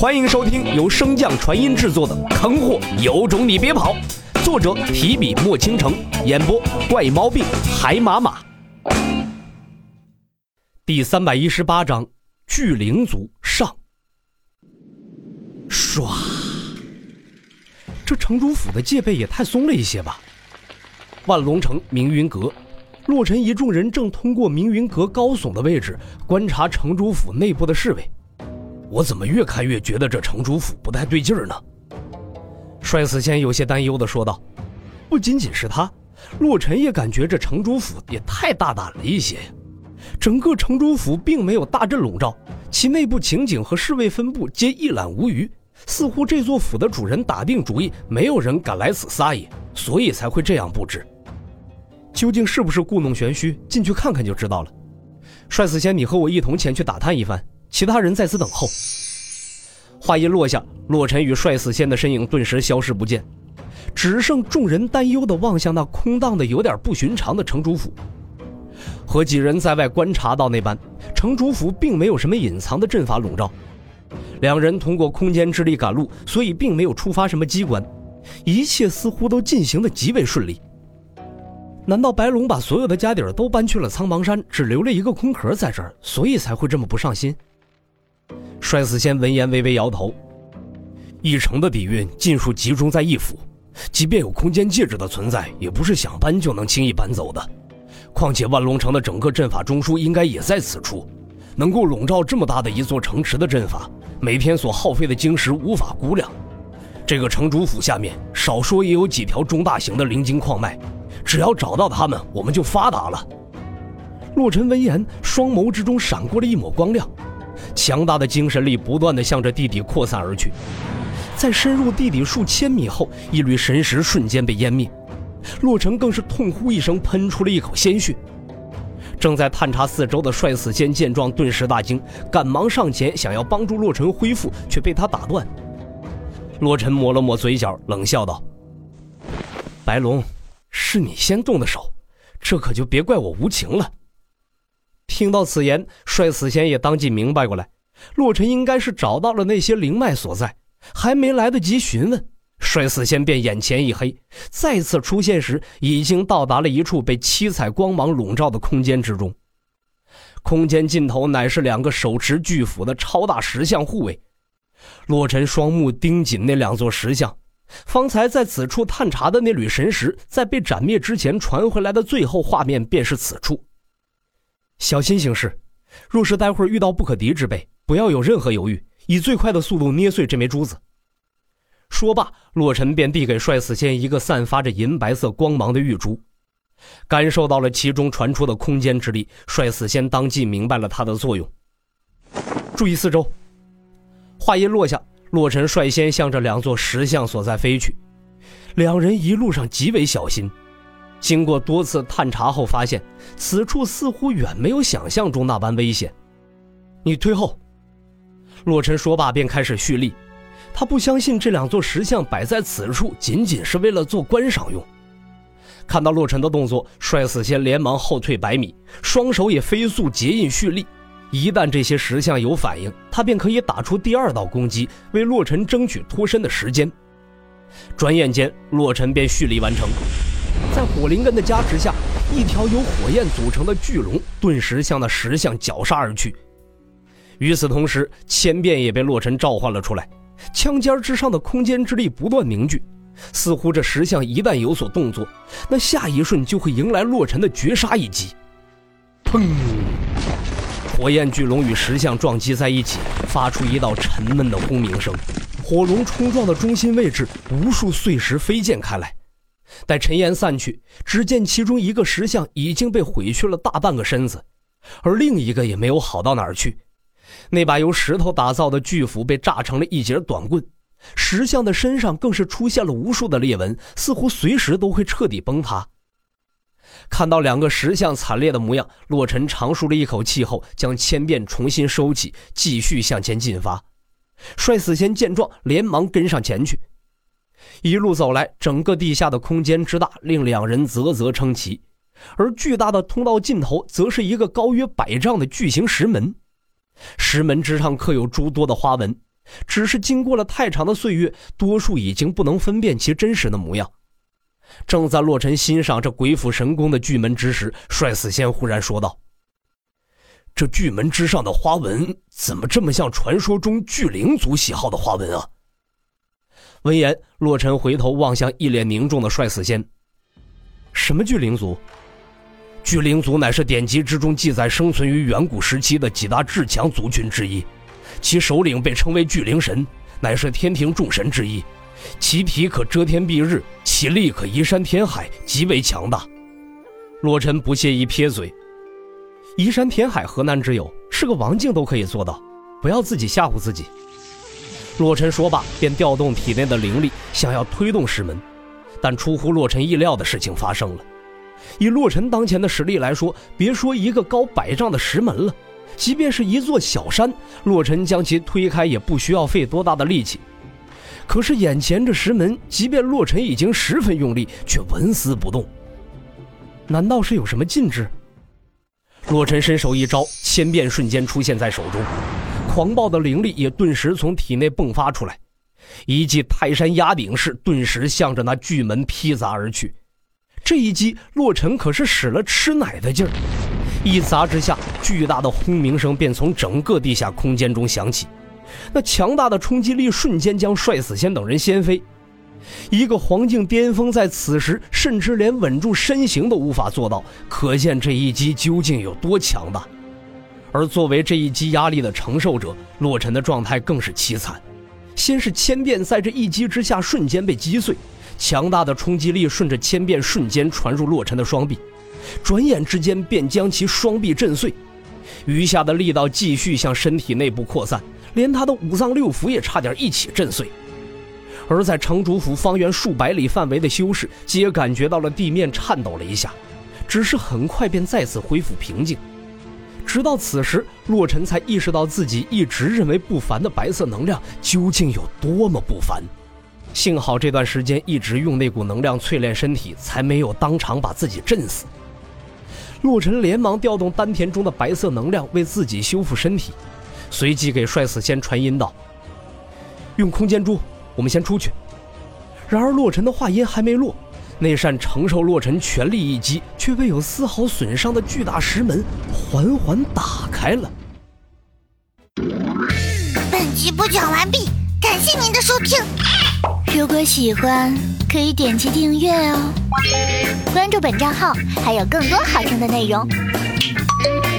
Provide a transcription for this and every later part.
欢迎收听由升降传音制作的《坑货有种你别跑》，作者提笔墨倾城，演播怪猫病海马马。第三百一十八章，巨灵族上。唰，这城主府的戒备也太松了一些吧？万龙城明云阁，洛尘一众人正通过明云阁高耸的位置观察城主府内部的侍卫。我怎么越看越觉得这城主府不太对劲儿呢？帅死仙有些担忧地说道。不仅仅是他，洛尘也感觉这城主府也太大胆了一些呀。整个城主府并没有大阵笼罩，其内部情景和侍卫分布皆一览无余，似乎这座府的主人打定主意，没有人敢来此撒野，所以才会这样布置。究竟是不是故弄玄虚？进去看看就知道了。帅死仙，你和我一同前去打探一番。其他人在此等候。话音落下，洛尘与帅死仙的身影顿时消失不见，只剩众人担忧地望向那空荡的、有点不寻常的城主府。和几人在外观察到那般，城主府并没有什么隐藏的阵法笼罩。两人通过空间之力赶路，所以并没有触发什么机关，一切似乎都进行的极为顺利。难道白龙把所有的家底儿都搬去了苍茫山，只留了一个空壳在这儿，所以才会这么不上心？帅死仙闻言微微摇头，一城的底蕴尽数集中在一府，即便有空间戒指的存在，也不是想搬就能轻易搬走的。况且万龙城的整个阵法中枢应该也在此处，能够笼罩这么大的一座城池的阵法，每天所耗费的晶石无法估量。这个城主府下面，少说也有几条中大型的灵晶矿脉，只要找到他们，我们就发达了。洛尘闻言，双眸之中闪过了一抹光亮。强大的精神力不断地向着地底扩散而去，在深入地底数千米后，一缕神识瞬间被湮灭。洛尘更是痛呼一声，喷出了一口鲜血。正在探查四周的帅死仙见状，顿时大惊，赶忙上前想要帮助洛尘恢复，却被他打断。洛尘抹了抹嘴角，冷笑道：“白龙，是你先动的手，这可就别怪我无情了。”听到此言，帅死仙也当即明白过来，洛尘应该是找到了那些灵脉所在，还没来得及询问，帅死仙便眼前一黑，再次出现时已经到达了一处被七彩光芒笼罩的空间之中。空间尽头乃是两个手持巨斧的超大石像护卫，洛尘双目盯紧那两座石像，方才在此处探查的那缕神石，在被斩灭之前传回来的最后画面便是此处。小心行事，若是待会儿遇到不可敌之辈，不要有任何犹豫，以最快的速度捏碎这枚珠子。说罢，洛尘便递给帅死仙一个散发着银白色光芒的玉珠。感受到了其中传出的空间之力，帅死仙当即明白了它的作用。注意四周。话音落下，洛尘率先向着两座石像所在飞去。两人一路上极为小心。经过多次探查后，发现此处似乎远没有想象中那般危险。你退后。洛尘说罢，便开始蓄力。他不相信这两座石像摆在此处仅仅是为了做观赏用。看到洛尘的动作，帅死仙连忙后退百米，双手也飞速结印蓄力。一旦这些石像有反应，他便可以打出第二道攻击，为洛尘争取脱身的时间。转眼间，洛尘便蓄力完成。在火灵根的加持下，一条由火焰组成的巨龙顿时向那石像绞杀而去。与此同时，千变也被洛尘召唤了出来，枪尖之上的空间之力不断凝聚，似乎这石像一旦有所动作，那下一瞬就会迎来洛尘的绝杀一击。砰！火焰巨龙与石像撞击在一起，发出一道沉闷的轰鸣声。火龙冲撞的中心位置，无数碎石飞溅开来。待尘烟散去，只见其中一个石像已经被毁去了大半个身子，而另一个也没有好到哪儿去。那把由石头打造的巨斧被炸成了一截短棍，石像的身上更是出现了无数的裂纹，似乎随时都会彻底崩塌。看到两个石像惨烈的模样，洛尘长舒了一口气后，将千变重新收起，继续向前进发。帅死仙见状，连忙跟上前去。一路走来，整个地下的空间之大，令两人啧啧称奇。而巨大的通道尽头，则是一个高约百丈的巨型石门，石门之上刻有诸多的花纹，只是经过了太长的岁月，多数已经不能分辨其真实的模样。正在洛尘欣赏这鬼斧神工的巨门之时，帅死仙忽然说道：“这巨门之上的花纹怎么这么像传说中巨灵族喜好的花纹啊？”闻言，洛尘回头望向一脸凝重的帅死仙：“什么巨灵族？巨灵族乃是典籍之中记载生存于远古时期的几大至强族群之一，其首领被称为巨灵神，乃是天庭众神之一。”其体可遮天蔽日，其力可移山填海，极为强大。洛尘不屑一撇嘴：“移山填海何难之有？是个王境都可以做到，不要自己吓唬自己。”洛尘说罢，便调动体内的灵力，想要推动石门。但出乎洛尘意料的事情发生了。以洛尘当前的实力来说，别说一个高百丈的石门了，即便是一座小山，洛尘将其推开也不需要费多大的力气。可是眼前这石门，即便洛尘已经十分用力，却纹丝不动。难道是有什么禁制？洛尘伸手一招，千变瞬间出现在手中，狂暴的灵力也顿时从体内迸发出来，一记泰山压顶式顿时向着那巨门劈砸而去。这一击，洛尘可是使了吃奶的劲儿，一砸之下，巨大的轰鸣声便从整个地下空间中响起。那强大的冲击力瞬间将帅死仙等人掀飞，一个黄境巅峰在此时甚至连稳住身形都无法做到，可见这一击究竟有多强大。而作为这一击压力的承受者，洛尘的状态更是凄惨。先是千变在这一击之下瞬间被击碎，强大的冲击力顺着千变瞬间传入洛尘的双臂，转眼之间便将其双臂震碎，余下的力道继续向身体内部扩散。连他的五脏六腑也差点一起震碎，而在城主府方圆数百里范围的修士皆感觉到了地面颤抖了一下，只是很快便再次恢复平静。直到此时，洛尘才意识到自己一直认为不凡的白色能量究竟有多么不凡。幸好这段时间一直用那股能量淬炼身体，才没有当场把自己震死。洛尘连忙调动丹田中的白色能量，为自己修复身体。随即给帅死仙传音道：“用空间珠，我们先出去。”然而洛尘的话音还没落，那扇承受洛尘全力一击却未有丝毫损伤的巨大石门缓缓打开了。本集播讲完毕，感谢您的收听。如果喜欢，可以点击订阅哦，关注本账号还有更多好听的内容。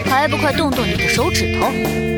还不快动动你的手指头！